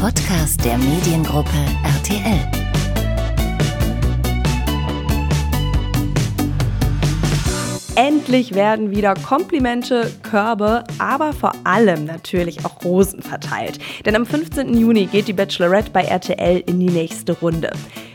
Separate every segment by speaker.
Speaker 1: Podcast der Mediengruppe RTL.
Speaker 2: Endlich werden wieder Komplimente, Körbe, aber vor allem natürlich auch Rosen verteilt. Denn am 15. Juni geht die Bachelorette bei RTL in die nächste Runde.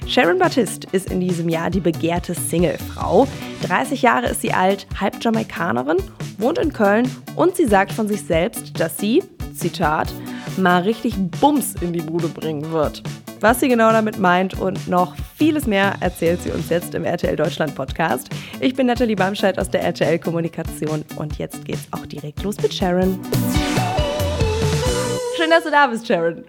Speaker 2: Sharon Baptiste ist in diesem Jahr die begehrte Singlefrau. 30 Jahre ist sie alt, halb Jamaikanerin, wohnt in Köln und sie sagt von sich selbst, dass sie, Zitat, mal richtig Bums in die Bude bringen wird. Was sie genau damit meint und noch vieles mehr erzählt sie uns jetzt im RTL Deutschland Podcast. Ich bin Nathalie Bamscheid aus der RTL Kommunikation und jetzt geht's auch direkt los mit Sharon. Schön, dass du da bist, Sharon.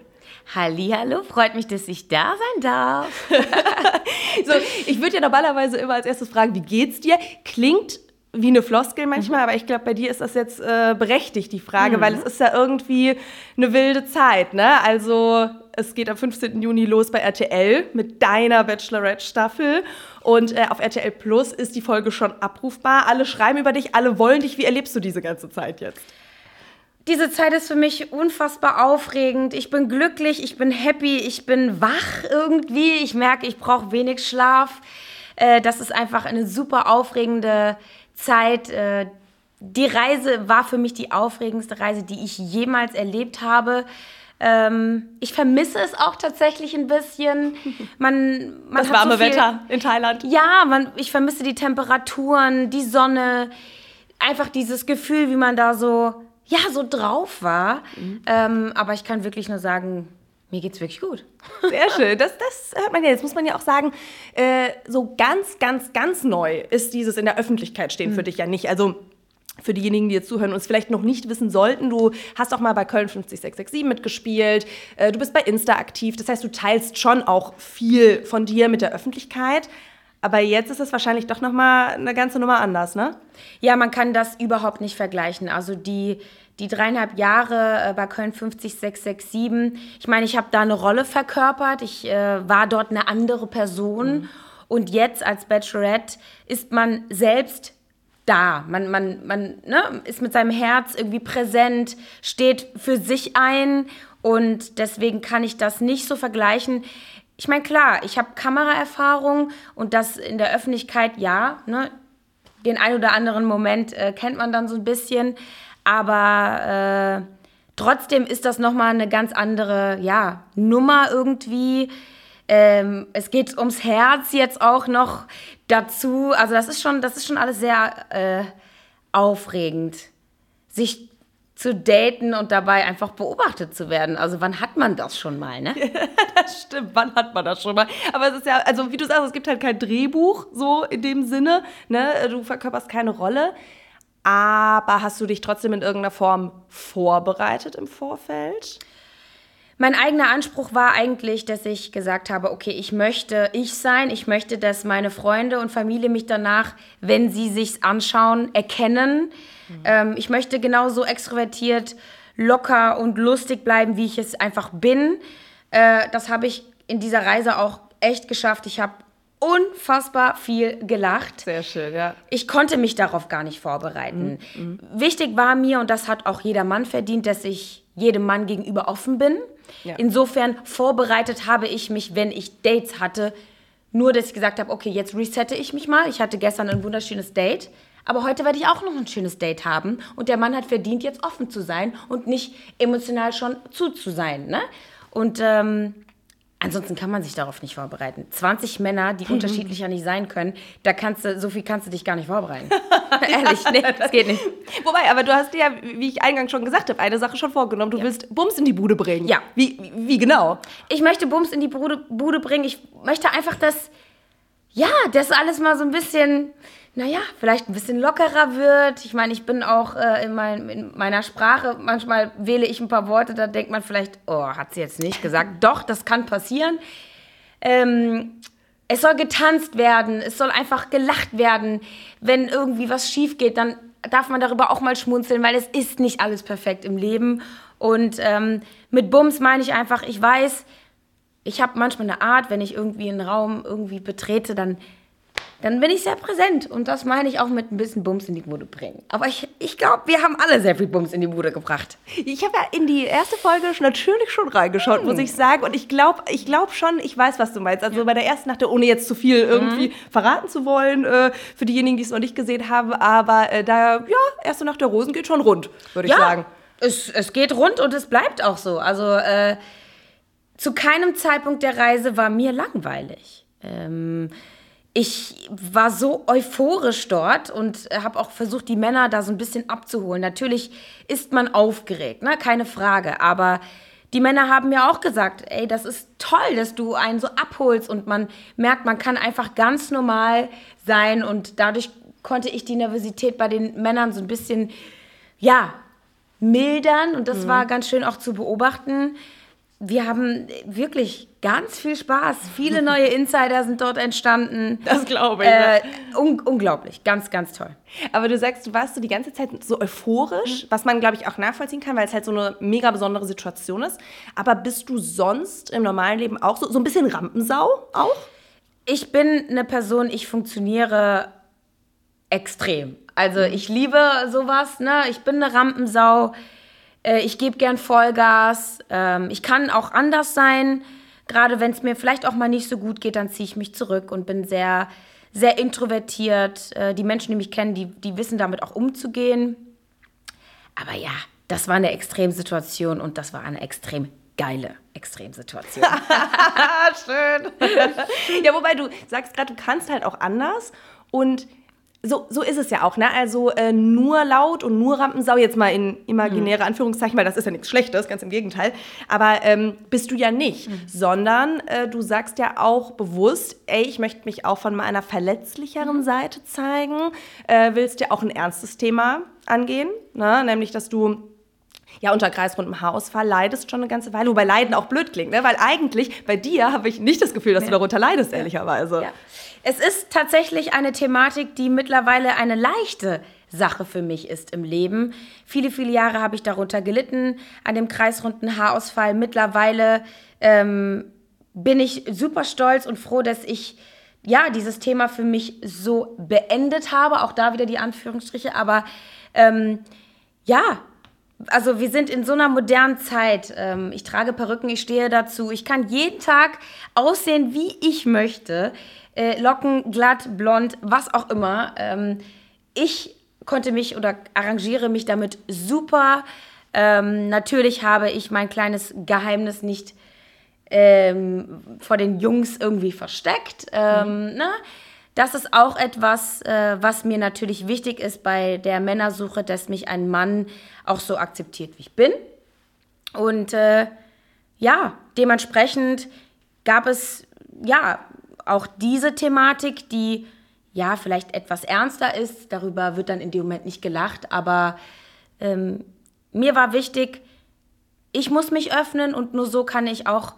Speaker 3: Hallo, freut mich, dass ich da sein darf.
Speaker 2: so, ich würde ja normalerweise immer als erstes fragen, wie geht's dir? Klingt wie eine Floskel manchmal, mhm. aber ich glaube, bei dir ist das jetzt äh, berechtigt, die Frage, mhm. weil es ist ja irgendwie eine wilde Zeit, ne? Also es geht am 15. Juni los bei RTL mit deiner Bachelorette-Staffel. Und äh, auf RTL Plus ist die Folge schon abrufbar. Alle schreiben über dich, alle wollen dich. Wie erlebst du diese ganze Zeit jetzt?
Speaker 3: Diese Zeit ist für mich unfassbar aufregend. Ich bin glücklich, ich bin happy, ich bin wach irgendwie. Ich merke, ich brauche wenig Schlaf. Äh, das ist einfach eine super aufregende Zeit. Äh, die Reise war für mich die aufregendste Reise, die ich jemals erlebt habe. Ähm, ich vermisse es auch tatsächlich ein bisschen. Man,
Speaker 2: man das warme so viel, Wetter in Thailand.
Speaker 3: Ja, man, ich vermisse die Temperaturen, die Sonne, einfach dieses Gefühl, wie man da so, ja, so drauf war. Mhm. Ähm, aber ich kann wirklich nur sagen, mir geht's wirklich gut.
Speaker 2: Sehr schön. Das, das hört man ja. Jetzt muss man ja auch sagen, äh, so ganz, ganz, ganz neu ist dieses in der Öffentlichkeit stehen mhm. für dich ja nicht. Also für diejenigen, die jetzt zuhören und es vielleicht noch nicht wissen sollten, du hast auch mal bei Köln 50667 mitgespielt, äh, du bist bei Insta aktiv, das heißt, du teilst schon auch viel von dir mit der Öffentlichkeit. Aber jetzt ist es wahrscheinlich doch noch mal eine ganze Nummer anders, ne?
Speaker 3: Ja, man kann das überhaupt nicht vergleichen. Also die, die dreieinhalb Jahre äh, bei Köln 50667, ich meine, ich habe da eine Rolle verkörpert, ich äh, war dort eine andere Person. Mhm. Und jetzt als Bachelorette ist man selbst da. Man, man, man ne, ist mit seinem Herz irgendwie präsent, steht für sich ein und deswegen kann ich das nicht so vergleichen. Ich meine, klar, ich habe Kameraerfahrung und das in der Öffentlichkeit, ja, ne, den ein oder anderen Moment äh, kennt man dann so ein bisschen, aber äh, trotzdem ist das nochmal eine ganz andere, ja, Nummer irgendwie. Ähm, es geht ums Herz jetzt auch noch dazu. Also das ist schon, das ist schon alles sehr äh, aufregend, sich zu daten und dabei einfach beobachtet zu werden. Also wann hat man das schon mal, ne?
Speaker 2: das stimmt, wann hat man das schon mal? Aber es ist ja, also wie du sagst, es gibt halt kein Drehbuch so in dem Sinne, ne? Du verkörperst keine Rolle. Aber hast du dich trotzdem in irgendeiner Form vorbereitet im Vorfeld?
Speaker 3: Mein eigener Anspruch war eigentlich, dass ich gesagt habe, okay, ich möchte ich sein, ich möchte, dass meine Freunde und Familie mich danach, wenn sie sich anschauen, erkennen. Mhm. Ähm, ich möchte genauso extrovertiert, locker und lustig bleiben, wie ich es einfach bin. Äh, das habe ich in dieser Reise auch echt geschafft. Ich habe unfassbar viel gelacht.
Speaker 2: Sehr schön, ja.
Speaker 3: Ich konnte mich darauf gar nicht vorbereiten. Mhm. mhm. Wichtig war mir, und das hat auch jeder Mann verdient, dass ich jedem Mann gegenüber offen bin. Ja. Insofern vorbereitet habe ich mich, wenn ich Dates hatte, nur dass ich gesagt habe, okay, jetzt resette ich mich mal. Ich hatte gestern ein wunderschönes Date. Aber heute werde ich auch noch ein schönes Date haben. Und der Mann hat verdient, jetzt offen zu sein und nicht emotional schon zu zu sein. Ne? Und ähm, Ansonsten kann man sich darauf nicht vorbereiten. 20 Männer, die unterschiedlicher nicht sein können, da kannst du, so viel kannst du dich gar nicht vorbereiten. Ehrlich, nee, das geht nicht.
Speaker 2: Wobei, aber du hast dir ja, wie ich eingangs schon gesagt habe, eine Sache schon vorgenommen. Du ja. willst Bums in die Bude bringen.
Speaker 3: Ja.
Speaker 2: Wie, wie, wie genau?
Speaker 3: Ich möchte Bums in die Bude, Bude bringen. Ich möchte einfach, dass, ja, das alles mal so ein bisschen naja, vielleicht ein bisschen lockerer wird. Ich meine, ich bin auch äh, in, mein, in, meiner Sprache, manchmal wähle ich ein paar Worte, da denkt man vielleicht, oh, hat sie jetzt nicht gesagt. Doch, das kann passieren. Ähm, es soll getanzt werden, es soll einfach gelacht werden. Wenn irgendwie was schief geht, dann darf man darüber auch mal schmunzeln, weil es ist nicht alles perfekt im Leben. Und ähm, mit Bums meine ich einfach, ich weiß, ich habe manchmal eine Art, wenn ich irgendwie einen Raum irgendwie betrete, dann dann bin ich sehr präsent. Und das meine ich auch mit ein bisschen Bums in die Bude bringen. Aber ich, ich glaube, wir haben alle sehr viel Bums in die Bude gebracht.
Speaker 2: Ich habe ja in die erste Folge natürlich schon reingeschaut, hm. muss ich sagen. Und ich glaube ich glaub schon, ich weiß, was du meinst. Also ja. bei der ersten Nacht, ohne jetzt zu viel irgendwie mhm. verraten zu wollen, äh, für diejenigen, die es noch nicht gesehen haben. Aber äh, da, ja, erste Nacht der Rosen geht schon rund, würde ich ja, sagen.
Speaker 3: Es, es geht rund und es bleibt auch so. Also äh, zu keinem Zeitpunkt der Reise war mir langweilig. Ähm, ich war so euphorisch dort und habe auch versucht, die Männer da so ein bisschen abzuholen. Natürlich ist man aufgeregt, ne? keine Frage. Aber die Männer haben mir auch gesagt, ey, das ist toll, dass du einen so abholst und man merkt, man kann einfach ganz normal sein und dadurch konnte ich die Nervosität bei den Männern so ein bisschen, ja, mildern und das mhm. war ganz schön auch zu beobachten wir haben wirklich ganz viel Spaß. Viele neue Insider sind dort entstanden.
Speaker 2: Das glaube ich. Äh,
Speaker 3: un unglaublich, ganz, ganz toll.
Speaker 2: Aber du sagst, du warst so die ganze Zeit so euphorisch, mhm. was man, glaube ich, auch nachvollziehen kann, weil es halt so eine mega besondere Situation ist. Aber bist du sonst im normalen Leben auch so, so ein bisschen Rampensau auch?
Speaker 3: Ich bin eine Person, ich funktioniere extrem. Also mhm. ich liebe sowas, ne? Ich bin eine Rampensau äh, ich gebe gern Vollgas. Ähm, ich kann auch anders sein. Gerade wenn es mir vielleicht auch mal nicht so gut geht, dann ziehe ich mich zurück und bin sehr, sehr introvertiert. Äh, die Menschen, die mich kennen, die, die wissen damit auch umzugehen. Aber ja, das war eine Extremsituation und das war eine extrem geile Extremsituation.
Speaker 2: Schön. ja, wobei du sagst gerade, du kannst halt auch anders und so, so ist es ja auch, ne? Also äh, nur laut und nur Rampensau, jetzt mal in imaginäre mhm. Anführungszeichen, weil das ist ja nichts Schlechtes, ganz im Gegenteil. Aber ähm, bist du ja nicht, mhm. sondern äh, du sagst ja auch bewusst, ey, ich möchte mich auch von meiner verletzlicheren mhm. Seite zeigen, äh, willst ja auch ein ernstes Thema angehen, ne? nämlich dass du ja, unter kreisrundem Haarausfall leidest schon eine ganze Weile, wobei Leiden auch blöd klingt, ne? weil eigentlich bei dir habe ich nicht das Gefühl, dass ja. du darunter leidest, ehrlicherweise. Ja.
Speaker 3: Es ist tatsächlich eine Thematik, die mittlerweile eine leichte Sache für mich ist im Leben. Viele, viele Jahre habe ich darunter gelitten, an dem kreisrunden Haarausfall. Mittlerweile ähm, bin ich super stolz und froh, dass ich ja dieses Thema für mich so beendet habe. Auch da wieder die Anführungsstriche. Aber ähm, ja, also wir sind in so einer modernen Zeit. Ähm, ich trage Perücken, ich stehe dazu. Ich kann jeden Tag aussehen, wie ich möchte äh, Locken, glatt, blond, was auch immer. Ähm, ich konnte mich oder arrangiere mich damit super. Ähm, natürlich habe ich mein kleines Geheimnis nicht vor den Jungs irgendwie versteckt. Mhm. ne? Das ist auch etwas, äh, was mir natürlich wichtig ist bei der Männersuche, dass mich ein Mann auch so akzeptiert, wie ich bin. Und äh, ja, dementsprechend gab es ja auch diese Thematik, die ja vielleicht etwas ernster ist, darüber wird dann in dem Moment nicht gelacht, aber ähm, mir war wichtig, ich muss mich öffnen und nur so kann ich auch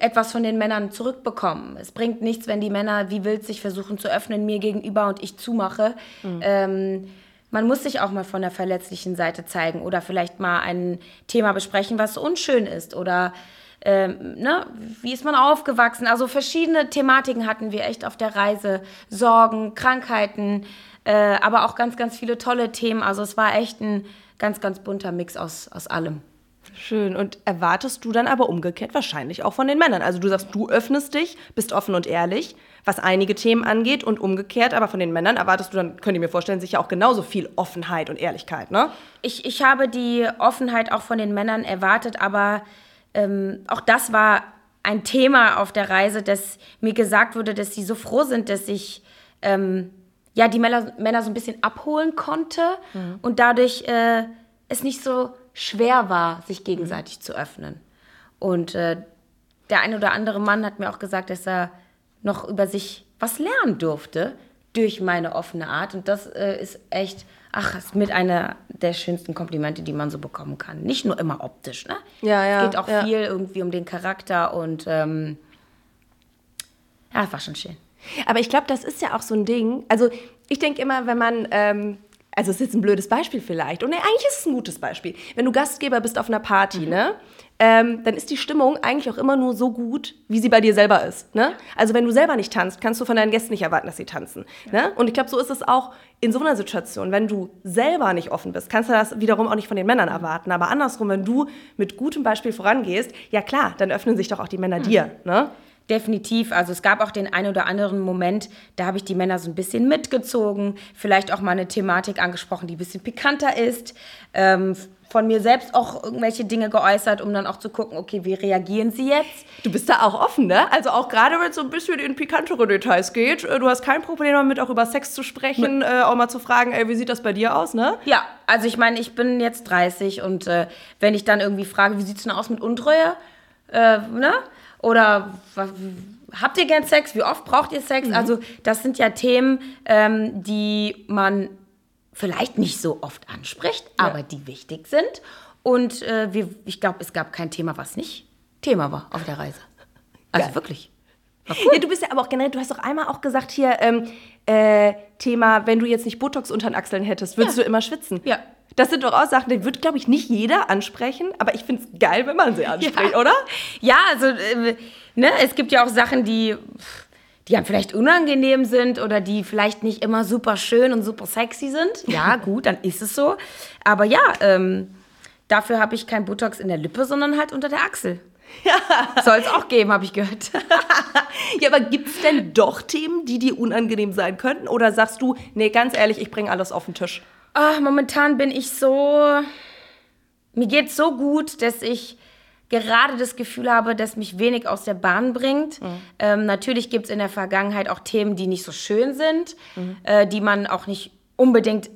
Speaker 3: etwas von den Männern zurückbekommen. Es bringt nichts, wenn die Männer wie wild sich versuchen zu öffnen mir gegenüber und ich zumache. Mhm. Ähm, man muss sich auch mal von der verletzlichen Seite zeigen oder vielleicht mal ein Thema besprechen, was unschön ist oder ähm, ne, wie ist man aufgewachsen? Also verschiedene Thematiken hatten wir echt auf der Reise. Sorgen, Krankheiten, äh, aber auch ganz, ganz viele tolle Themen. Also es war echt ein ganz, ganz bunter Mix aus, aus allem.
Speaker 2: Schön. Und erwartest du dann aber umgekehrt wahrscheinlich auch von den Männern? Also du sagst, du öffnest dich, bist offen und ehrlich, was einige Themen angeht und umgekehrt, aber von den Männern erwartest du dann, könnt ihr mir vorstellen, sicher auch genauso viel Offenheit und Ehrlichkeit, ne?
Speaker 3: Ich, ich habe die Offenheit auch von den Männern erwartet, aber ähm, auch das war ein Thema auf der Reise, dass mir gesagt wurde, dass sie so froh sind, dass ich ähm, ja, die Männer, Männer so ein bisschen abholen konnte mhm. und dadurch äh, es nicht so schwer war, sich gegenseitig mhm. zu öffnen. Und äh, der ein oder andere Mann hat mir auch gesagt, dass er noch über sich was lernen durfte durch meine offene Art. Und das äh, ist echt ach, ist mit einer der schönsten Komplimente, die man so bekommen kann. Nicht nur immer optisch, ne?
Speaker 2: Ja, ja.
Speaker 3: Es geht auch
Speaker 2: ja.
Speaker 3: viel irgendwie um den Charakter und ähm, ja, war schon schön.
Speaker 2: Aber ich glaube, das ist ja auch so ein Ding. Also ich denke immer, wenn man ähm, also es ist jetzt ein blödes Beispiel vielleicht. Und nee, eigentlich ist es ein gutes Beispiel. Wenn du Gastgeber bist auf einer Party, ne? Ähm, dann ist die Stimmung eigentlich auch immer nur so gut, wie sie bei dir selber ist. Ne? Also wenn du selber nicht tanzt, kannst du von deinen Gästen nicht erwarten, dass sie tanzen. Ne? Und ich glaube, so ist es auch in so einer Situation. Wenn du selber nicht offen bist, kannst du das wiederum auch nicht von den Männern erwarten. Aber andersrum, wenn du mit gutem Beispiel vorangehst, ja klar, dann öffnen sich doch auch die Männer dir. Ne?
Speaker 3: Definitiv. Also es gab auch den einen oder anderen Moment, da habe ich die Männer so ein bisschen mitgezogen, vielleicht auch mal eine Thematik angesprochen, die ein bisschen pikanter ist. Ähm, von mir selbst auch irgendwelche Dinge geäußert, um dann auch zu gucken, okay, wie reagieren sie jetzt?
Speaker 2: Du bist da auch offen, ne? Also auch gerade, wenn es so ein bisschen in pikantere Details geht. äh, Du hast kein Problem damit, auch über Sex zu sprechen, äh, auch mal zu fragen, ey, wie sieht das bei dir aus, ne?
Speaker 3: Ja, also ich meine, ich bin jetzt 30 und äh, wenn ich dann irgendwie frage, wie sieht es denn aus mit Untreue? Äh, ne? Oder habt ihr gern Sex? Wie oft braucht ihr Sex? Also das sind ja Themen, ähm, die man vielleicht nicht so oft anspricht, aber die wichtig sind. Und äh, wir, ich glaube, es gab kein Thema, was nicht Thema war auf der Reise. Also
Speaker 2: Geil.
Speaker 3: wirklich.
Speaker 2: Ja, du bist ja aber auch generell, du hast doch einmal auch gesagt hier, ähm, äh, Thema, wenn du jetzt nicht Botox unter den Achseln hättest, würdest
Speaker 3: Ja.
Speaker 2: du immer schwitzen.
Speaker 3: Ja.
Speaker 2: Das sind doch auch Sachen, die wird, glaube ich, nicht jeder ansprechen, aber ich finde es geil, wenn man sie anspricht, oder?
Speaker 3: Ja, also äh, ne, es gibt ja auch Sachen, die, die einem vielleicht unangenehm sind oder die vielleicht nicht immer super schön und super sexy sind. Ja, gut, dann ist es so. Aber ja, ähm, dafür habe ich kein Botox in der Lippe, sondern halt unter der Achsel. Ja. Soll es auch geben, habe ich gehört.
Speaker 2: Ja, aber gibt es denn doch Themen, die dir unangenehm sein könnten? Oder sagst du, nee, ganz ehrlich, ich bringe alles auf den Tisch?
Speaker 3: Ah, momentan bin ich so. Mir geht's so gut, dass ich gerade das Gefühl habe, dass mich wenig aus der Bahn bringt. Ähm, natürlich gibt es in der Vergangenheit auch Themen, die nicht so schön sind, äh, die man auch nicht unbedingt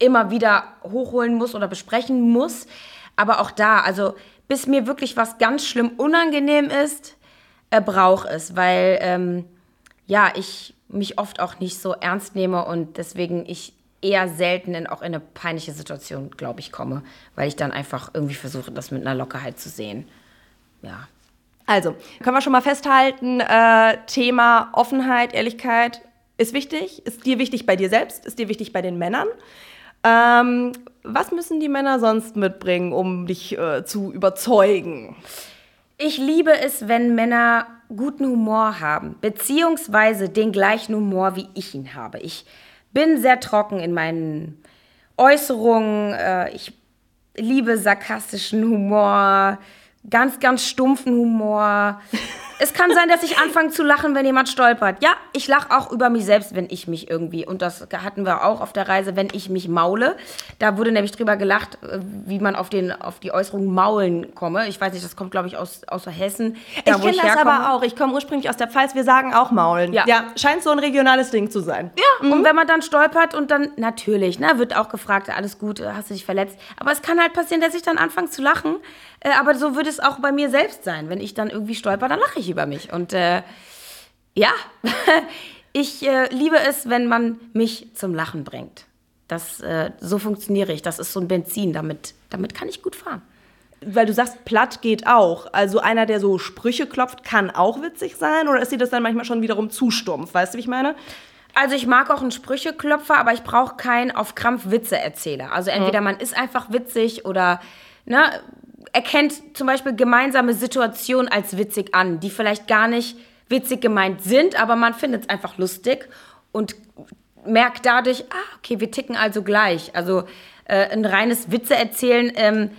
Speaker 3: immer wieder hochholen muss oder besprechen muss. Aber auch da, also bis mir wirklich was ganz schlimm unangenehm ist, äh, brauche es, weil ähm, ja, ich mich oft auch nicht so ernst nehme und deswegen ich eher selten in, auch in eine peinliche Situation, glaube ich, komme, weil ich dann einfach irgendwie versuche, das mit einer Lockerheit zu sehen. Ja.
Speaker 2: Also, können wir schon mal festhalten, äh, Thema Offenheit, Ehrlichkeit ist wichtig. Ist dir wichtig bei dir selbst? Ist dir wichtig bei den Männern? Ähm, was müssen die Männer sonst mitbringen, um dich äh, zu überzeugen?
Speaker 3: Ich liebe es, wenn Männer guten Humor haben, beziehungsweise den gleichen Humor, wie ich ihn habe. Ich bin sehr trocken in meinen Äußerungen. Äh, ich liebe sarkastischen Humor, ganz, ganz stumpfen Humor. Es kann sein, dass ich anfange zu lachen, wenn jemand stolpert. Ja, ich lache auch über mich selbst, wenn ich mich irgendwie, und das hatten wir auch auf der Reise, wenn ich mich maule. Da wurde nämlich drüber gelacht, äh, wie man auf, den, auf die Äußerung maulen komme. Ich weiß nicht, das kommt, glaube ich, aus, aus Hessen. Da,
Speaker 2: ich kenne das
Speaker 3: herkomme.
Speaker 2: aber auch. Ich komme ursprünglich aus der Pfalz. Wir sagen auch Maulen.
Speaker 3: Ja.
Speaker 2: scheint so ein regionales Ding zu sein.
Speaker 3: Ja, und wenn man dann stolpert und dann, natürlich, ne, wird auch gefragt, alles gut, hast du dich verletzt. Aber es kann halt passieren, dass ich dann anfange zu lachen. Äh, aber so würde es auch bei mir selbst sein. Wenn ich dann irgendwie stolper, dann lache ich über mich. Und äh, ja, ich äh, liebe es, wenn man mich zum Lachen bringt. Das, äh, so funktioniere ich. Das ist so ein Benzin. Damit, damit kann ich gut fahren.
Speaker 2: Weil du sagst, platt geht auch. Also einer, der so Sprüche klopft, kann auch witzig sein? Oder ist dir das dann manchmal schon wiederum zu stumpf? Weißt du, wie ich meine?
Speaker 3: Also ich mag auch einen Sprücheklopfer, aber ich brauche keinen auf Krampf Witze-Erzähler. Also entweder man ist einfach witzig oder ne, erkennt zum Beispiel gemeinsame Situationen als witzig an, die vielleicht gar nicht witzig gemeint sind, aber man findet es einfach lustig und merkt dadurch, ah, okay, wir ticken also gleich. Also äh, ein reines Witze erzählen ähm,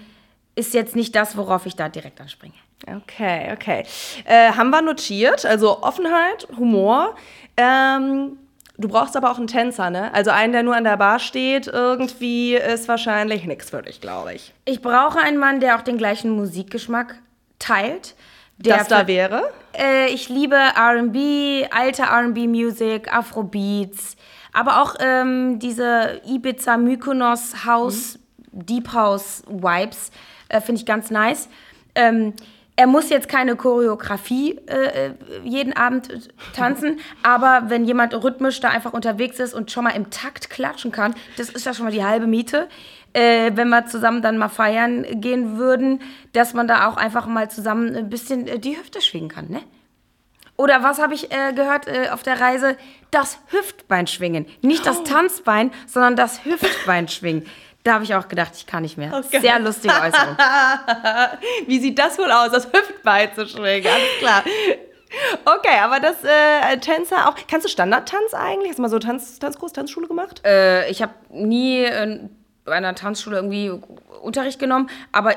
Speaker 3: ist jetzt nicht das, worauf ich da direkt anspringe.
Speaker 2: Okay, okay. Äh, haben wir notiert. Also Offenheit, Humor. Ähm, du brauchst aber auch einen Tänzer, ne? Also einen, der nur an der Bar steht, irgendwie ist wahrscheinlich nichts für dich, glaube ich.
Speaker 3: Ich brauche einen Mann, der auch den gleichen Musikgeschmack teilt. Der
Speaker 2: Das da wäre?
Speaker 3: Äh, ich liebe RB, alte RB-Music, Afrobeats, aber auch ähm, diese Ibiza, Mykonos, House, Deep House Vibes äh, finde ich ganz nice. Ähm, er muss jetzt keine Choreografie äh, äh, jeden Abend äh, tanzen, aber wenn jemand rhythmisch da einfach unterwegs ist und schon mal im Takt klatschen kann, das ist ja schon mal die halbe Miete. Äh, wenn wir zusammen dann mal feiern gehen würden, dass man da auch einfach mal zusammen ein bisschen äh, die Hüfte schwingen kann, ne? Oder was habe ich äh, gehört äh, auf der Reise? Das Hüftbeinschwingen. Nicht das Tanzbein, sondern das Hüftbeinschwingen. Da habe ich auch gedacht, ich kann nicht mehr.
Speaker 2: Okay.
Speaker 3: Sehr lustige Äußerung.
Speaker 2: Wie sieht das wohl aus, das Hüftbein zu schwingen? Alles klar. Okay, aber das äh, Tänzer auch. Kannst du Standardtanz eigentlich? Hast du mal so Tanz, Tanzkurs, Tanzschule gemacht?
Speaker 3: Äh, ich habe nie in, bei einer Tanzschule irgendwie Unterricht genommen, aber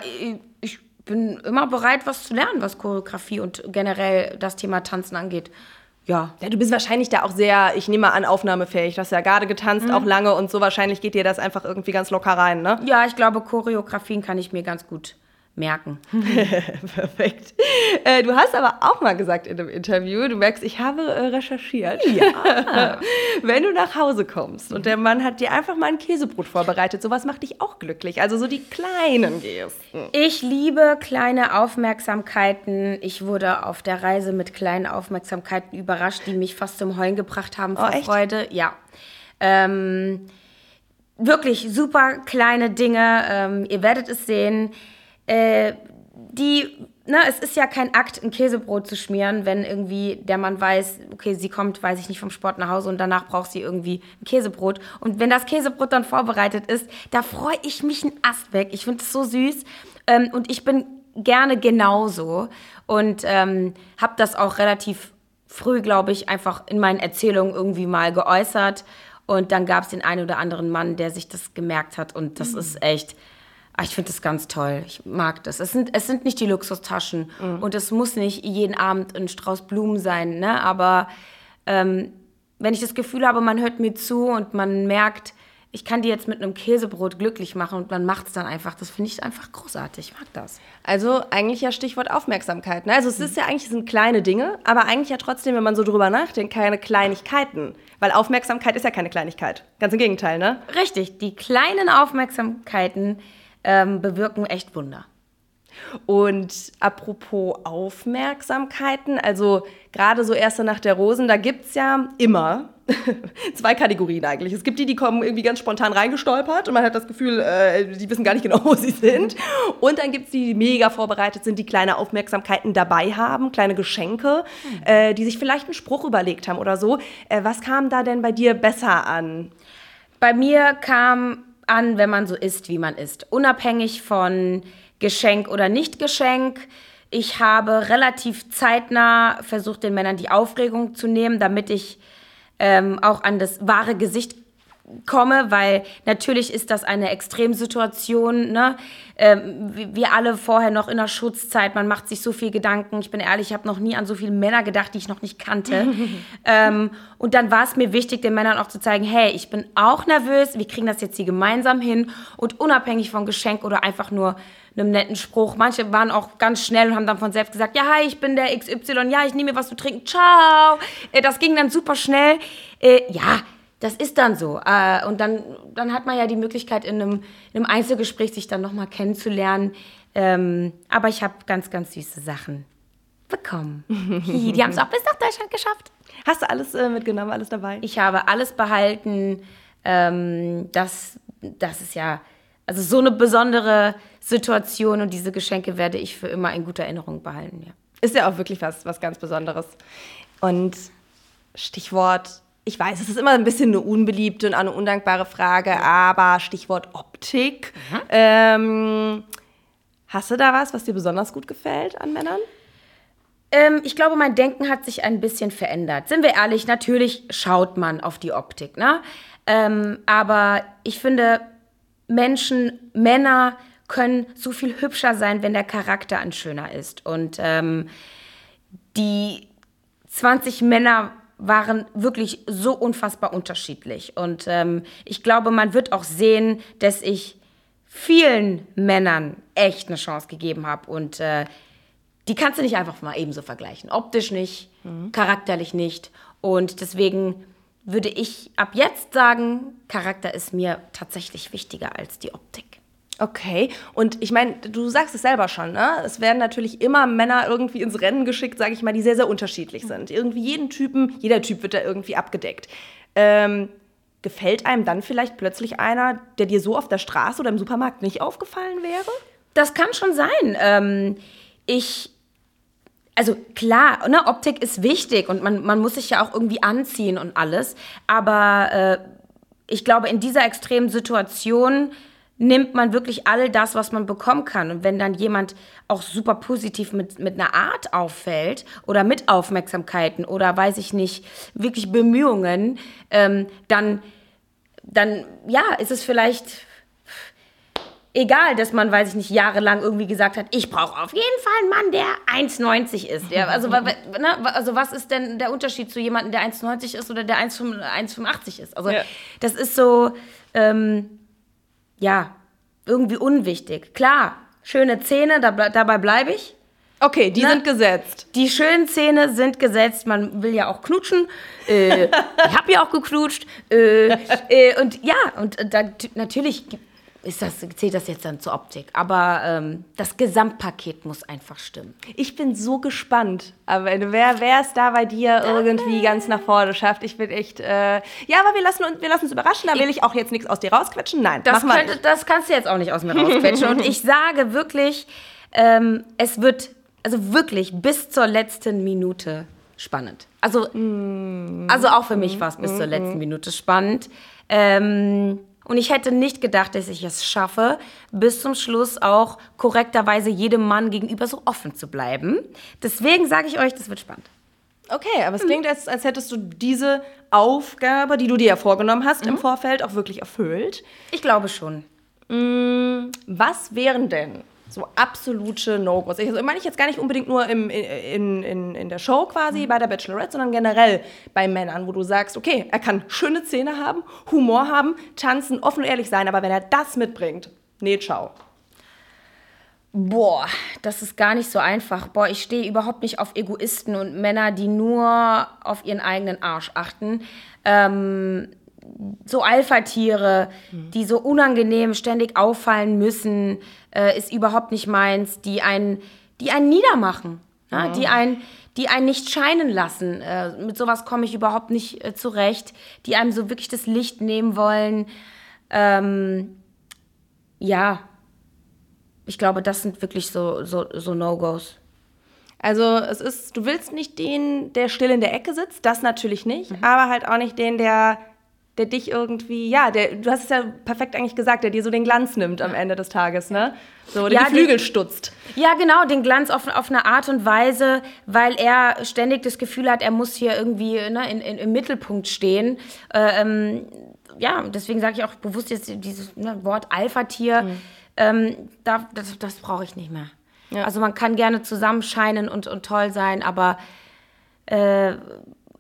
Speaker 3: ich bin immer bereit, was zu lernen, was Choreografie und generell das Thema Tanzen angeht. Ja.
Speaker 2: Ja, du bist wahrscheinlich da auch sehr, ich nehme mal an, aufnahmefähig. Du hast ja gerade getanzt, auch lange und so. Wahrscheinlich geht dir das einfach irgendwie ganz locker rein, ne?
Speaker 3: Ja, ich glaube, Choreografien kann ich mir ganz gut merken.
Speaker 2: Perfekt. Äh, du hast aber auch mal gesagt in einem Interview, du merkst, ich habe äh, recherchiert. Ja. Wenn du nach Hause kommst und der Mann hat dir einfach mal ein Käsebrot vorbereitet, sowas macht dich auch glücklich. Also so die kleinen Gesten.
Speaker 3: Ich liebe kleine Aufmerksamkeiten. Ich wurde auf der Reise mit kleinen Aufmerksamkeiten überrascht, die mich fast zum Heulen gebracht haben vor
Speaker 2: Oh?
Speaker 3: Freude. Ja. Ähm, wirklich super kleine Dinge. Ähm, ihr werdet es sehen. Äh, die, ne, es ist ja kein Akt, ein Käsebrot zu schmieren, wenn irgendwie der Mann weiß, okay, sie kommt, weiß ich nicht, vom Sport nach Hause und danach braucht sie irgendwie ein Käsebrot. Und wenn das Käsebrot dann vorbereitet ist, da freue ich mich einen Ast weg. Ich finde es so süß. Ähm, und ich bin gerne genauso und ähm, habe das auch relativ früh, glaube ich, einfach in meinen Erzählungen irgendwie mal geäußert. Und dann gab es den einen oder anderen Mann, der sich das gemerkt hat. Und das ist echt, ah, ich finde das ganz toll. Ich mag das. Es sind, es sind nicht die Luxustaschen. Und es muss nicht jeden Abend ein Strauß Blumen sein. Ne? Aber ähm, wenn ich das Gefühl habe, man hört mir zu und man merkt, ich kann die jetzt mit einem Käsebrot glücklich machen und man macht es dann einfach, das finde ich einfach großartig. Ich mag das.
Speaker 2: Also eigentlich ja Stichwort Aufmerksamkeit. Ne? Also es ist ja eigentlich, es sind kleine Dinge, aber eigentlich ja trotzdem, wenn man so drüber nachdenkt, keine Kleinigkeiten. Weil Aufmerksamkeit ist ja keine Kleinigkeit. Ganz im Gegenteil, ne?
Speaker 3: Richtig, die kleinen Aufmerksamkeiten ähm, bewirken echt Wunder.
Speaker 2: Und apropos Aufmerksamkeiten, also gerade so erste Nacht der Rosen, da gibt es ja immer zwei Kategorien eigentlich. Es gibt die, die kommen irgendwie ganz spontan reingestolpert und man hat das Gefühl, äh, die wissen gar nicht genau, wo sie sind. Und dann gibt es die, die mega vorbereitet sind, die kleine Aufmerksamkeiten dabei haben, kleine Geschenke, äh, die sich vielleicht einen Spruch überlegt haben oder so. Äh, was kam da denn bei dir besser an?
Speaker 3: Bei mir kam an, wenn man so ist, wie man ist. Unabhängig von Geschenk oder Nicht-Geschenk. Ich habe relativ zeitnah versucht, den Männern die Aufregung zu nehmen, damit ich ähm, auch an das wahre Gesicht komme, weil natürlich ist das eine Extremsituation. Ne? Ähm, wir alle vorher noch in der Schutzzeit, man macht sich so viel Gedanken. Ich bin ehrlich, ich habe noch nie an so viele Männer gedacht, die ich noch nicht kannte. ähm, und dann war es mir wichtig, den Männern auch zu zeigen, hey, ich bin auch nervös, wir kriegen das jetzt hier gemeinsam hin und unabhängig vom Geschenk oder einfach nur einem netten Spruch. Manche waren auch ganz schnell und haben dann von selbst gesagt, ja, hi, ich bin der XY, ja, ich nehme mir was zu trinken, ciao. Äh, Das ging dann super schnell. Äh, ja, das ist dann so. Äh, und dann, dann hat man ja die Möglichkeit, in einem, in einem Einzelgespräch sich dann nochmal kennenzulernen. Ähm, aber ich habe ganz, ganz süße Sachen bekommen. Die haben es auch bis nach Deutschland geschafft.
Speaker 2: Hast du alles äh, mitgenommen, alles dabei?
Speaker 3: Ich habe alles behalten. Ähm, das, das ist ja also so eine besondere Situation und diese Geschenke werde ich für immer in guter Erinnerung behalten. Ja.
Speaker 2: Ist ja auch wirklich was, was ganz Besonderes. Und Stichwort, ich weiß, es ist immer ein bisschen eine unbeliebte und eine undankbare Frage, aber Stichwort Optik. Ähm, hast du da was, was dir besonders gut gefällt an Männern?
Speaker 3: Ähm, ich glaube, mein Denken hat sich ein bisschen verändert. Sind wir ehrlich, natürlich schaut man auf die Optik, ne? Ähm, aber ich finde, Menschen, Männer können so viel hübscher sein, wenn der Charakter ein schöner ist. Und ähm, die 20 Männer waren wirklich so unfassbar unterschiedlich. Und ähm, ich glaube, man wird auch sehen, dass ich vielen Männern echt eine Chance gegeben habe. Und äh, die kannst du nicht einfach mal ebenso vergleichen. Optisch nicht, charakterlich nicht. Und deswegen würde ich ab jetzt sagen, Charakter ist mir tatsächlich wichtiger als die Optik.
Speaker 2: Okay, und ich meine, du sagst es selber schon, ne? Es werden natürlich immer Männer irgendwie ins Rennen geschickt, sage ich mal, die sehr, sehr unterschiedlich sind. Irgendwie jeden Typen, jeder Typ wird da irgendwie abgedeckt. Ähm, gefällt einem dann vielleicht plötzlich einer, der dir so auf der Straße oder im Supermarkt nicht aufgefallen wäre?
Speaker 3: Das kann schon sein. Ähm, ich also klar, ne, Optik ist wichtig und man, man muss sich ja auch irgendwie anziehen und alles. Aber äh, ich glaube, in dieser extremen Situation nimmt man wirklich all das, was man bekommen kann. Und wenn dann jemand auch super positiv mit, mit einer Art auffällt oder mit Aufmerksamkeiten oder weiß ich nicht, wirklich Bemühungen, ähm, dann, dann ja, ist es vielleicht egal, dass man, weiß ich nicht, jahrelang irgendwie gesagt hat, ich brauche auf jeden Fall einen Mann, der 1,90 ist. Ja, also, ne, also was ist denn der Unterschied zu jemandem, der 1,90 ist oder der 1,85 ist? Also ja. das ist so, ähm, ja, irgendwie unwichtig. Klar, schöne Zähne, da, dabei bleibe ich.
Speaker 2: Okay, die ne? sind gesetzt.
Speaker 3: Die schönen Zähne sind gesetzt. Man will ja auch knutschen. Äh, ich habe ja auch geknutscht. Äh, äh, und ja, und da, natürlich gibt ist das, zählt das jetzt dann zur Optik. Aber ähm, das Gesamtpaket muss einfach stimmen.
Speaker 2: Ich bin so gespannt. Aber wer, wer es da bei dir irgendwie ganz nach vorne schafft, ich bin echt. Äh, ja, aber wir lassen, uns, wir lassen uns überraschen. Da will ich auch jetzt nichts aus dir rausquetschen. Nein,
Speaker 3: das, könnte, das kannst du jetzt auch nicht aus mir rausquetschen. Und ich sage wirklich, ähm, es wird, also wirklich bis zur letzten Minute spannend. Also, mm. also auch für mich war es bis mm. zur letzten Minute spannend. Ähm, und ich hätte nicht gedacht, dass ich es schaffe, bis zum Schluss auch korrekterweise jedem Mann gegenüber so offen zu bleiben. Deswegen sage ich euch, das wird spannend.
Speaker 2: Okay, aber es klingt, als, als hättest du diese Aufgabe, die du dir ja vorgenommen hast, mhm. im Vorfeld auch wirklich erfüllt.
Speaker 3: Ich glaube schon.
Speaker 2: Mm, was wären denn so absolute No-Gos. Also meine ich jetzt gar nicht unbedingt nur im, in, in, in der Show quasi, mhm. bei der Bachelorette, sondern generell bei Männern, wo du sagst, okay, er kann schöne Zähne haben, Humor haben, tanzen, offen und ehrlich sein, aber wenn er das mitbringt, nee, ciao.
Speaker 3: Boah, das ist gar nicht so einfach. Boah, ich stehe überhaupt nicht auf Egoisten und Männer, die nur auf ihren eigenen Arsch achten. Ähm, so Alpha-Tiere, mhm. die so unangenehm ständig auffallen müssen, äh, ist überhaupt nicht meins. Die einen, die einen niedermachen, mhm. ja, die einen, die einen nicht scheinen lassen. Äh, mit sowas komme ich überhaupt nicht äh, zurecht. Die einem so wirklich das Licht nehmen wollen. Ähm, ja, ich glaube, das sind wirklich so, so, so No-Gos.
Speaker 2: Also es ist, du willst nicht den, der still in der Ecke sitzt, das natürlich nicht, mhm. aber halt auch nicht den, der der dich irgendwie, ja, der, du hast es ja perfekt eigentlich gesagt, der dir so den Glanz nimmt am Ende des Tages, ne? So, der ja, die Flügel den, stutzt.
Speaker 3: Ja, genau, den Glanz auf, auf eine Art und Weise, weil er ständig das Gefühl hat, er muss hier irgendwie ne, in, in, im Mittelpunkt stehen. Äh, ähm, ja, deswegen sage ich auch bewusst jetzt dieses ne, Wort Alpha-Tier. Mhm. Ähm, da, das, das brauche ich nicht mehr. Ja. Also man kann gerne zusammenscheinen und, und toll sein, aber äh,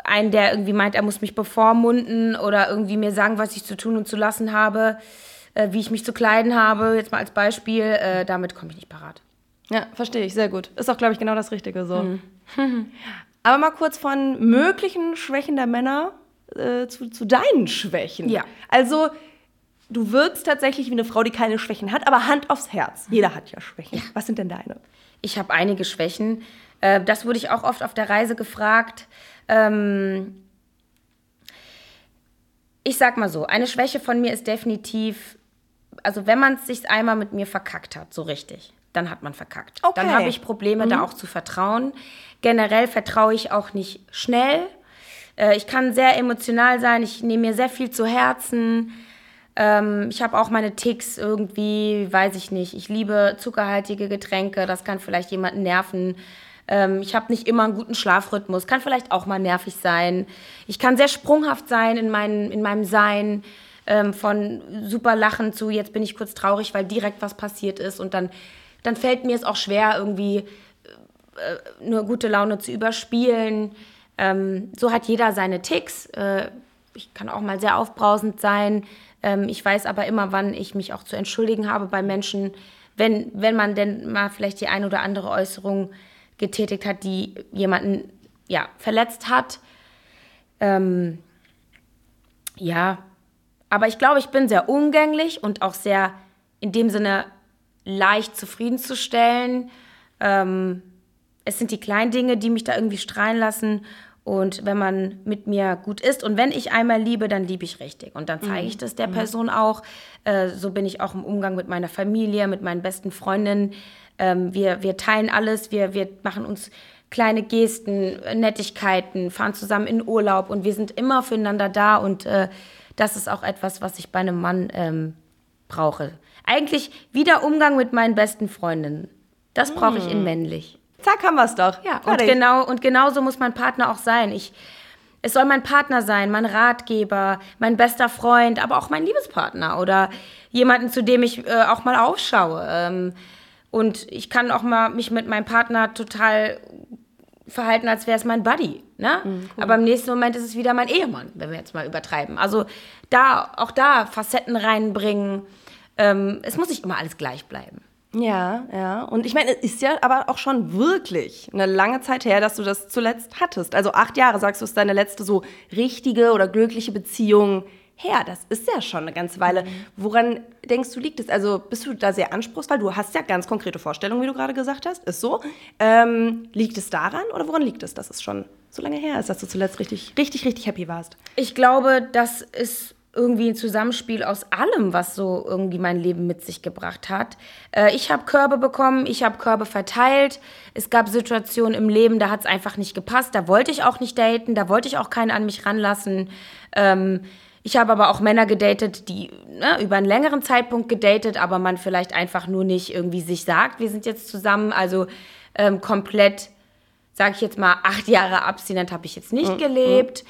Speaker 3: einen, der irgendwie meint, er muss mich bevormunden oder irgendwie mir sagen, was ich zu tun und zu lassen habe, äh, wie ich mich zu kleiden habe, jetzt mal als Beispiel, äh, damit komme ich nicht parat.
Speaker 2: Ja, verstehe ich, sehr gut. Ist auch, glaube ich, genau das Richtige so. Mhm. Aber mal kurz von möglichen Schwächen der Männer äh, zu, zu deinen Schwächen.
Speaker 3: Ja.
Speaker 2: Also, du wirkst tatsächlich wie eine Frau, die keine Schwächen hat, aber Hand aufs Herz. Jeder hat ja Schwächen. Ja. Was sind denn deine?
Speaker 3: Ich habe einige Schwächen. Äh, das wurde ich auch oft auf der Reise gefragt. Ähm, ich sag mal so, eine Schwäche von mir ist definitiv, also wenn man es sich einmal mit mir verkackt hat, so richtig, dann hat man verkackt. Okay. Dann habe ich Probleme, mhm. da auch zu vertrauen. Generell vertraue ich auch nicht schnell. Äh, ich kann sehr emotional sein, ich nehme mir sehr viel zu Herzen. Ähm, ich habe auch meine Ticks irgendwie, weiß ich nicht. Ich liebe zuckerhaltige Getränke, das kann vielleicht jemanden nerven. Ähm, ich habe nicht immer einen guten Schlafrhythmus, kann vielleicht auch mal nervig sein. Ich kann sehr sprunghaft sein in, mein, in meinem Sein, ähm, von super Lachen zu, jetzt bin ich kurz traurig, weil direkt was passiert ist. Und dann, dann fällt mir es auch schwer, irgendwie äh, nur gute Laune zu überspielen. Ähm, so hat jeder seine Ticks. Äh, ich kann auch mal sehr aufbrausend sein. Ähm, ich weiß aber immer, wann ich mich auch zu entschuldigen habe bei Menschen, wenn, wenn man denn mal vielleicht die ein oder andere Äußerung getätigt hat, die jemanden ja, verletzt hat. Ähm, ja, aber ich glaube, ich bin sehr umgänglich und auch sehr in dem Sinne leicht zufriedenzustellen. Ähm, es sind die kleinen Dinge, die mich da irgendwie strahlen lassen. Und wenn man mit mir gut ist und wenn ich einmal liebe, dann liebe ich richtig. Und dann zeige ich mhm. das der mhm. Person auch. Äh, so bin ich auch im Umgang mit meiner Familie, mit meinen besten Freundinnen. Ähm, wir, wir teilen alles, wir, wir machen uns kleine Gesten, Nettigkeiten, fahren zusammen in Urlaub und wir sind immer füreinander da und äh, das ist auch etwas, was ich bei einem Mann ähm, brauche. Eigentlich wie der Umgang mit meinen besten Freundinnen. Das brauche ich in
Speaker 2: Hm.
Speaker 3: männlich.
Speaker 2: Zack, haben wir es doch.
Speaker 3: Ja, und genau, und genauso muss mein Partner auch sein. Ich, es soll mein Partner sein, mein Ratgeber, mein bester Freund, aber auch mein Liebespartner oder jemanden, zu dem ich äh, auch mal aufschaue. Ähm, und ich kann auch mal mich mit meinem Partner total verhalten, als wäre es mein Buddy. Ne?
Speaker 2: Mhm,
Speaker 3: Aber im nächsten Moment ist es wieder mein Ehemann, wenn wir jetzt mal übertreiben. Also da, auch da Facetten reinbringen. Ähm, es muss nicht immer alles gleich bleiben.
Speaker 2: Ja, ja. Und ich meine, es ist ja aber auch schon wirklich eine lange Zeit her, dass du das zuletzt hattest. Also acht Jahre, sagst du, ist deine letzte so richtige oder glückliche Beziehung her. Das ist ja schon eine ganze Weile. Woran denkst du, liegt es? Also bist du da sehr anspruchsvoll? Du hast ja ganz konkrete Vorstellungen, wie du gerade gesagt hast. Ist so. Ähm, liegt es daran oder woran liegt es, dass es schon so lange her ist, dass du zuletzt richtig, richtig, richtig happy warst?
Speaker 3: Ich glaube, das ist irgendwie ein Zusammenspiel aus allem, was so irgendwie mein Leben mit sich gebracht hat. Äh, ich habe Körbe bekommen, ich habe Körbe verteilt. Es gab Situationen im Leben, da hat es einfach nicht gepasst. Da wollte ich auch nicht daten, da wollte ich auch keinen an mich ranlassen. Ähm, ich habe aber auch Männer gedatet, die ne, über einen längeren Zeitpunkt gedatet, aber man vielleicht einfach nur nicht irgendwie sich sagt, wir sind jetzt zusammen. Also ähm, komplett, sage ich jetzt mal, acht Jahre abstinent habe ich jetzt nicht gelebt.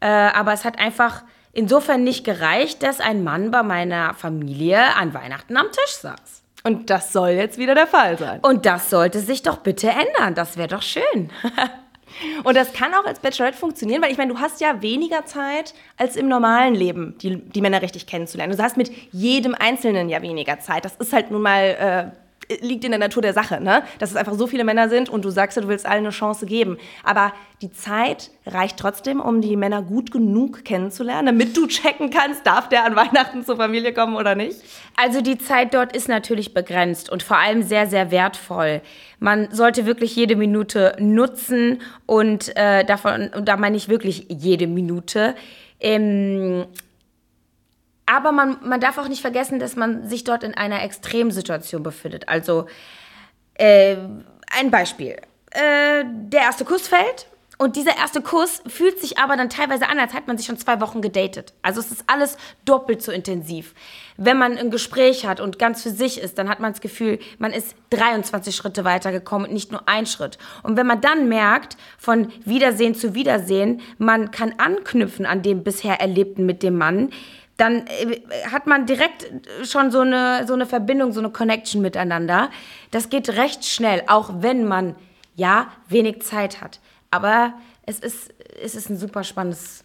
Speaker 3: Äh, aber es hat einfach insofern nicht gereicht, dass ein Mann bei meiner Familie an Weihnachten am Tisch saß.
Speaker 2: Und das soll jetzt wieder der Fall sein.
Speaker 3: Und das sollte sich doch bitte ändern. Das wäre doch schön.
Speaker 2: Und das kann auch als Bachelorette funktionieren, weil ich meine, du hast ja weniger Zeit als im normalen Leben, die, die Männer richtig kennenzulernen. Du hast mit jedem Einzelnen ja weniger Zeit. Das ist halt nun mal, äh, liegt in der Natur der Sache, ne? Dass es einfach so viele Männer sind und du sagst du willst allen eine Chance geben. Aber die Zeit reicht trotzdem, um die Männer gut genug kennenzulernen, damit du checken kannst, darf der an Weihnachten zur Familie kommen oder nicht?
Speaker 3: Also die Zeit dort ist natürlich begrenzt und vor allem sehr, sehr wertvoll. Man sollte wirklich jede Minute nutzen und äh, davon, und da meine ich wirklich jede Minute. Ähm, aber man, man darf auch nicht vergessen, dass man sich dort in einer Extremsituation befindet. Also äh, ein Beispiel. Äh, der erste Kuss fällt und dieser erste Kuss fühlt sich aber dann teilweise an, als hätte man sich schon zwei Wochen gedatet. Also es ist alles doppelt so intensiv. Wenn man ein Gespräch hat und ganz für sich ist, dann hat man das Gefühl, man ist 23 Schritte weitergekommen und nicht nur ein Schritt. Und wenn man dann merkt, von Wiedersehen zu Wiedersehen, man kann anknüpfen an dem bisher Erlebten mit dem Mann, dann äh, hat man direkt schon so eine, so eine Verbindung, so eine Connection miteinander. Das geht recht schnell, auch wenn man, ja, wenig Zeit hat. Aber es ist, es ist ein super spannendes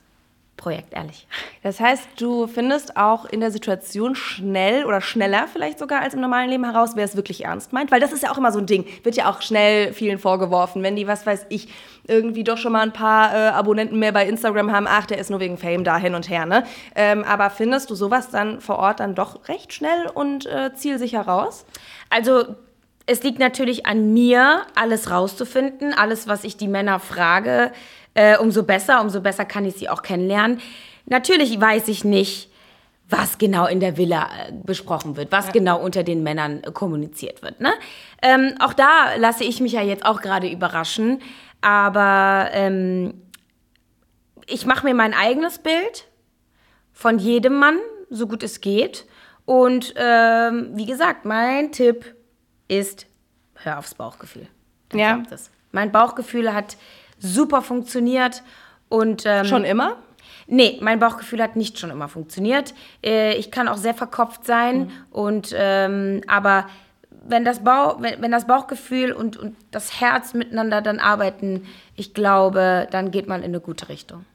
Speaker 3: Projekt, ehrlich.
Speaker 2: Das heißt, du findest auch in der Situation schnell oder schneller vielleicht sogar als im normalen Leben heraus, wer es wirklich ernst meint. Weil das ist ja auch immer so ein Ding. Wird ja auch schnell vielen vorgeworfen, wenn die, was weiß ich, irgendwie doch schon mal ein paar äh, Abonnenten mehr bei Instagram haben. Ach, der ist nur wegen Fame da hin und her. Ne? Ähm, aber findest du sowas dann vor Ort dann doch recht schnell und äh, zielsicher raus?
Speaker 3: Also es liegt natürlich an mir, alles rauszufinden, alles, was ich die Männer frage, äh, umso besser, umso besser kann ich sie auch kennenlernen. Natürlich weiß ich nicht, was genau in der Villa äh, besprochen wird, was genau unter den Männern äh, kommuniziert wird. Ne? Ähm, auch da lasse ich mich ja jetzt auch gerade überraschen, aber ähm, ich mache mir mein eigenes Bild von jedem Mann, so gut es geht. Und ähm, wie gesagt, mein Tipp ist, hör aufs Bauchgefühl. Dann
Speaker 2: Ja.
Speaker 3: Mein Bauchgefühl hat super funktioniert und ähm,
Speaker 2: Schon immer?
Speaker 3: Nee, mein Bauchgefühl hat nicht schon immer funktioniert. Äh, ich kann auch sehr verkopft sein und ähm, aber wenn das, Bauch, wenn, wenn das Bauchgefühl und, und das Herz miteinander dann arbeiten, ich glaube, dann geht man in eine gute Richtung.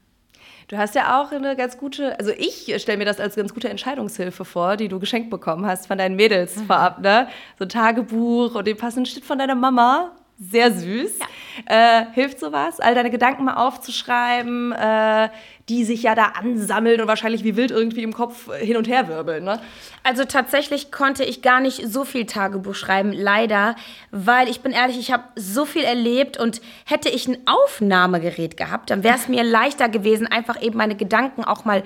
Speaker 2: Du hast ja auch eine ganz gute, also ich stelle mir das als ganz gute Entscheidungshilfe vor, die du geschenkt bekommen hast von deinen Mädels vorab, ne? So ein Tagebuch und den passenden Schnitt von deiner Mama. Sehr süß. Äh, hilft sowas, all deine Gedanken mal aufzuschreiben, äh, die sich ja da ansammeln und wahrscheinlich wie wild irgendwie im Kopf hin und her wirbeln, ne?
Speaker 3: Also tatsächlich konnte ich gar nicht so viel Tagebuch schreiben, leider, weil ich bin ehrlich, ich habe so viel erlebt und hätte ich ein Aufnahmegerät gehabt, dann wäre es mir leichter gewesen, einfach eben meine Gedanken auch mal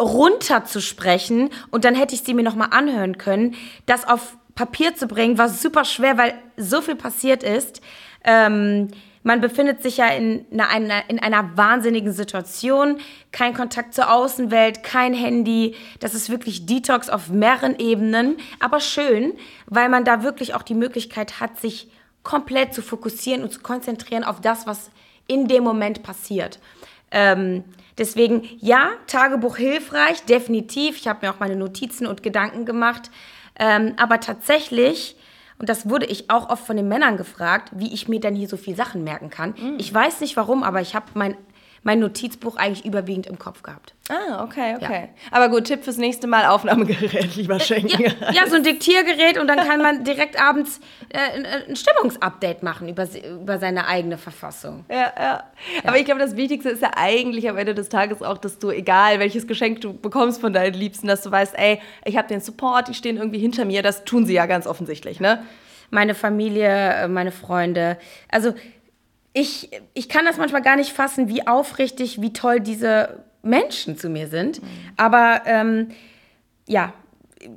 Speaker 3: runterzusprechen und dann hätte ich sie mir noch mal anhören können. Das auf Papier zu bringen war super schwer, weil so viel passiert ist. Ähm, man befindet sich ja in einer, in einer wahnsinnigen Situation. Kein Kontakt zur Außenwelt, kein Handy. Das ist wirklich Detox auf mehreren Ebenen. Aber schön, weil man da wirklich auch die Möglichkeit hat, sich komplett zu fokussieren und zu konzentrieren auf das, was in dem Moment passiert. Ähm, deswegen, ja, Tagebuch hilfreich, definitiv. Ich habe mir auch meine Notizen und Gedanken gemacht. Ähm, aber tatsächlich und das wurde ich auch oft von den Männern gefragt, wie ich mir denn hier so viel Sachen merken kann. Mhm. Ich weiß nicht warum, aber ich habe mein, mein Notizbuch eigentlich überwiegend im Kopf gehabt.
Speaker 2: Ah, okay, okay. Ja. Aber gut, Tipp fürs nächste Mal, Aufnahmegerät lieber schenken.
Speaker 3: Ja, ja, so ein Diktiergerät und dann kann man direkt abends äh, ein Stimmungsupdate machen über, über seine eigene Verfassung.
Speaker 2: Ja, ja. ja. Aber ich glaube, das Wichtigste ist ja eigentlich am Ende des Tages auch, dass du, egal welches Geschenk du bekommst von deinen Liebsten, dass du weißt, ey, ich habe den Support, die stehen irgendwie hinter mir. Das tun sie ja ganz offensichtlich, ne?
Speaker 3: Meine Familie, äh, meine Freunde. Also ich, ich kann das manchmal gar nicht fassen, wie aufrichtig, wie toll diese Menschen zu mir sind. Mhm. Aber ähm, ja,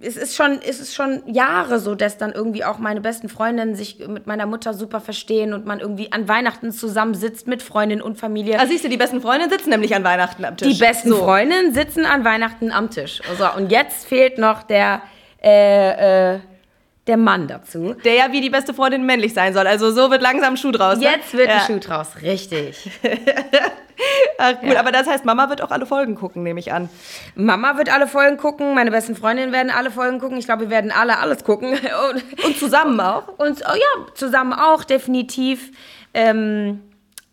Speaker 3: es ist schon, es ist schon Jahre so, dass dann irgendwie auch meine besten Freundinnen sich mit meiner Mutter super verstehen und man irgendwie an Weihnachten zusammensitzt mit Freundin und Familie.
Speaker 2: Also siehst du, die besten Freundinnen sitzen nämlich an Weihnachten am Tisch.
Speaker 3: Die besten so. Freundinnen sitzen an Weihnachten am Tisch. Also, und jetzt fehlt noch der äh, äh, der Mann dazu.
Speaker 2: Der ja wie die beste Freundin männlich sein soll. Also so wird langsam ein Schuh draus.
Speaker 3: Ne? Jetzt wird ja. ein Schuh draus, richtig.
Speaker 2: Ach cool, ja. aber das heißt, Mama wird auch alle Folgen gucken, nehme ich an.
Speaker 3: Mama wird alle Folgen gucken, meine besten Freundinnen werden alle Folgen gucken. Ich glaube, wir werden alle alles gucken.
Speaker 2: Und, und zusammen auch?
Speaker 3: Und oh ja, zusammen auch, definitiv. Ähm,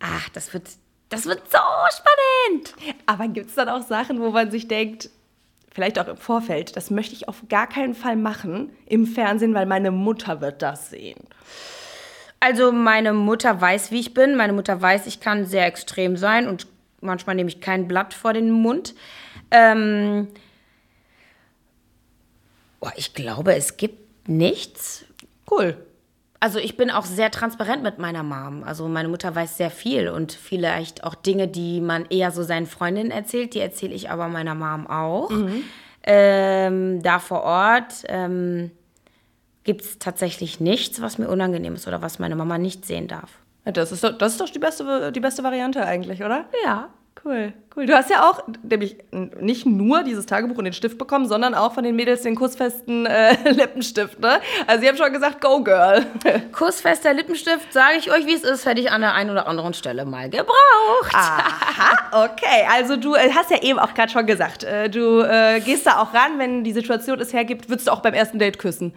Speaker 3: ach, das wird, das wird so spannend.
Speaker 2: Aber gibt es dann auch Sachen, wo man sich denkt, vielleicht auch im Vorfeld, das möchte ich auf gar keinen Fall machen im Fernsehen, weil meine Mutter wird das sehen.
Speaker 3: Also meine Mutter weiß, wie ich bin. Meine Mutter weiß, ich kann sehr extrem sein und manchmal nehme ich kein Blatt vor den Mund. Ähm oh, ich glaube, es gibt nichts.
Speaker 2: Cool.
Speaker 3: Also ich bin auch sehr transparent mit meiner Mom. Also meine Mutter weiß sehr viel und vielleicht auch Dinge, die man eher so seinen Freundinnen erzählt, die erzähle ich aber meiner Mom auch. Mhm. Ähm, da vor Ort ähm, gibt es tatsächlich nichts, was mir unangenehm ist oder was meine Mama nicht sehen darf.
Speaker 2: Das ist doch, das ist doch die, beste, die beste Variante eigentlich, oder?
Speaker 3: Ja.
Speaker 2: Cool, cool. Du hast ja auch nämlich nicht nur dieses Tagebuch und den Stift bekommen, sondern auch von den Mädels den kussfesten äh, Lippenstift, ne? Also sie haben schon gesagt, go girl.
Speaker 3: Kussfester Lippenstift, sage ich euch, wie es ist, hätte ich an der einen oder anderen Stelle mal gebraucht.
Speaker 2: Aha, okay. Also du äh, hast ja eben auch gerade schon gesagt, äh, du äh, gehst da auch ran, wenn die Situation es hergibt, würdest du auch beim ersten Date küssen?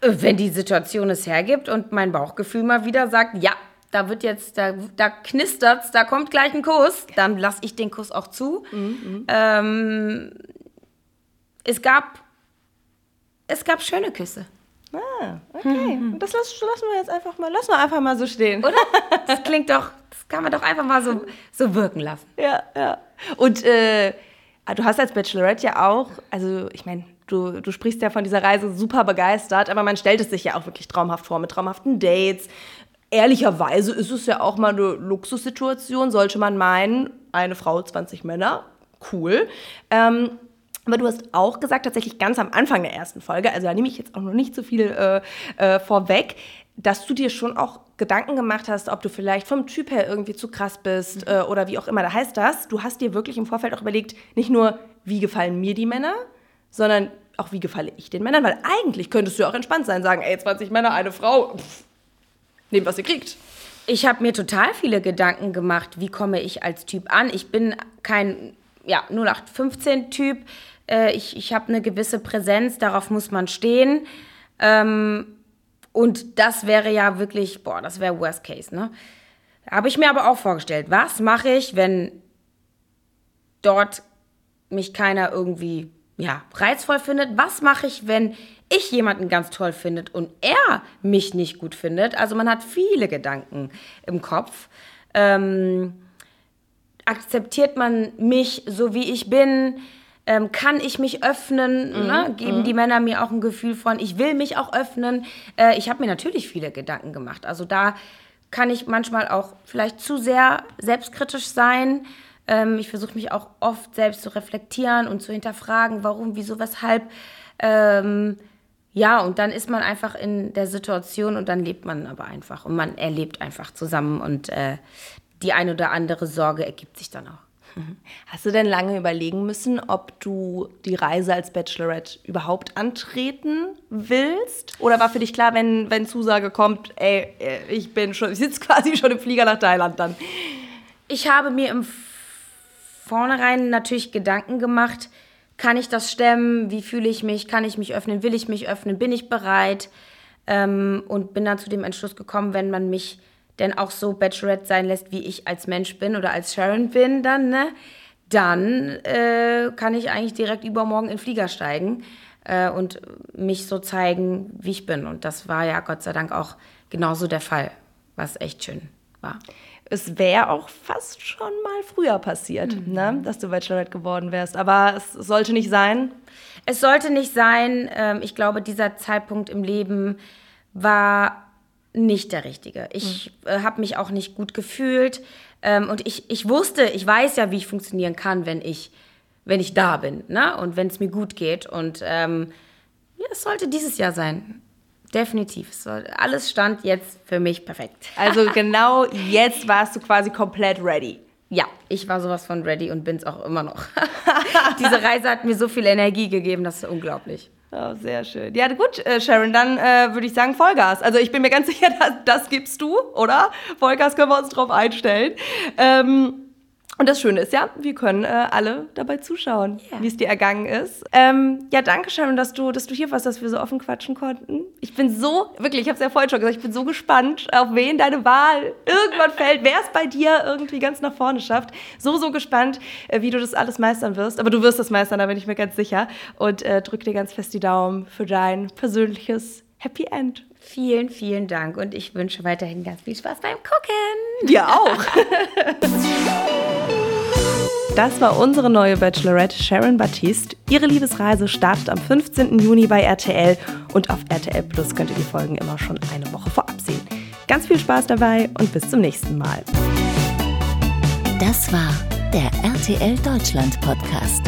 Speaker 3: Wenn die Situation es hergibt und mein Bauchgefühl mal wieder sagt, ja, da wird jetzt, da, da knistert's, da kommt gleich ein Kuss, dann lasse ich den Kuss auch zu. Mhm. Ähm, es gab, es gab schöne Küsse.
Speaker 2: Ah, okay. Mhm. Das lassen, lassen wir jetzt einfach mal, lassen wir einfach mal so stehen.
Speaker 3: Oder? Das klingt doch, das kann man doch einfach mal so, so wirken lassen.
Speaker 2: Ja, ja. Und äh, du hast als Bachelorette ja auch, also ich meine, du, du sprichst ja von dieser Reise super begeistert, aber man stellt es sich ja auch wirklich traumhaft vor, mit traumhaften Dates, ehrlicherweise ist es ja auch mal eine Luxussituation, sollte man meinen, eine Frau, 20 Männer, cool. Ähm, aber du hast auch gesagt, tatsächlich ganz am Anfang der ersten Folge, also da nehme ich jetzt auch noch nicht so viel äh, äh, vorweg, dass du dir schon auch Gedanken gemacht hast, ob du vielleicht vom Typ her irgendwie zu krass bist mhm. äh, oder wie auch immer. Da heißt das, du hast dir wirklich im Vorfeld auch überlegt, nicht nur, wie gefallen mir die Männer, sondern auch, wie gefalle ich den Männern, weil eigentlich könntest du ja auch entspannt sein, sagen, ey, 20 Männer, eine Frau, pff, nehmt, was ihr kriegt.
Speaker 3: Ich habe mir total viele Gedanken gemacht, wie komme ich als Typ an. Ich bin kein ja, 0815-Typ. Äh, ich ich habe eine gewisse Präsenz, darauf muss man stehen. Ähm, und das wäre ja wirklich, boah, das wäre Worst Case, ne? Habe ich mir aber auch vorgestellt, was mache ich, wenn dort mich keiner irgendwie ja, reizvoll findet? Was mache ich, wenn ich jemanden ganz toll findet und er mich nicht gut findet. Also man hat viele Gedanken im Kopf. Ähm, akzeptiert man mich so wie ich bin? Ähm, kann ich mich öffnen? Mhm. Ne? Geben mhm. die Männer mir auch ein Gefühl von, ich will mich auch öffnen? Äh, ich habe mir natürlich viele Gedanken gemacht. Also da kann ich manchmal auch vielleicht zu sehr selbstkritisch sein. Ähm, ich versuche mich auch oft selbst zu reflektieren und zu hinterfragen, warum, wieso, weshalb. Ähm, ja, und dann ist man einfach in der Situation und dann lebt man aber einfach. Und man erlebt einfach zusammen und äh, die ein oder andere Sorge ergibt sich dann auch.
Speaker 2: Hast du denn lange überlegen müssen, ob du die Reise als Bachelorette überhaupt antreten willst? Oder war für dich klar, wenn, wenn Zusage kommt, ey, äh, ich bin schon, ich sitze quasi schon im Flieger nach Thailand dann?
Speaker 3: Ich habe mir im Vornherein natürlich Gedanken gemacht, kann ich das stemmen? Wie fühle ich mich? Kann ich mich öffnen? Will ich mich öffnen? Bin ich bereit? Ähm, und bin dann zu dem Entschluss gekommen, wenn man mich denn auch so Bachelorette sein lässt, wie ich als Mensch bin oder als Sharon bin, dann, ne? Dann äh, kann ich eigentlich direkt übermorgen in den Flieger steigen äh, und mich so zeigen, wie ich bin. Und das war ja Gott sei Dank auch genauso der Fall, was echt schön war.
Speaker 2: Es wäre auch fast schon mal früher passiert, mhm. ne? dass du Bachelorette geworden wärst. Aber es sollte nicht sein.
Speaker 3: Es sollte nicht sein. Ähm, ich glaube, dieser Zeitpunkt im Leben war nicht der richtige. Ich mhm. äh, habe mich auch nicht gut gefühlt ähm, und ich, ich wusste, ich weiß ja, wie ich funktionieren kann, wenn ich, wenn ich da bin ne? und wenn es mir gut geht. Und ähm, ja, es sollte dieses Jahr sein. Definitiv. Soll, alles stand jetzt für mich perfekt.
Speaker 2: Also genau jetzt warst du quasi komplett ready.
Speaker 3: Ja, ich war sowas von ready und bin es auch immer noch. Diese Reise hat mir so viel Energie gegeben, das ist unglaublich.
Speaker 2: Oh, sehr schön. Ja, gut, äh, Sharon, dann äh, würde ich sagen Vollgas. Also ich bin mir ganz sicher, das, das gibst du, oder? Vollgas können wir uns drauf einstellen. Ähm, und das Schöne ist ja, wir können äh, alle dabei zuschauen, yeah. wie es dir ergangen ist. Ähm, ja, danke Sharon, dass du, dass du hier warst, dass wir so offen quatschen konnten. Ich bin so, wirklich, ich habe es ja vorhin schon gesagt, ich bin so gespannt, auf wen deine Wahl irgendwann fällt, wer es bei dir irgendwie ganz nach vorne schafft. So, so gespannt, äh, wie du das alles meistern wirst. Aber du wirst das meistern, da bin ich mir ganz sicher. Und äh, drück dir ganz fest die Daumen für dein persönliches Happy End.
Speaker 3: Vielen, vielen Dank und ich wünsche weiterhin ganz viel Spaß beim Gucken.
Speaker 2: Dir auch. Das war unsere neue Bachelorette Sharon Baptiste. Ihre Liebesreise startet am 15. Juni bei RTL und auf RTL Plus könnt ihr die Folgen immer schon eine Woche vorab sehen. Ganz viel Spaß dabei und bis zum nächsten Mal.
Speaker 1: Das war der RTL Deutschland Podcast.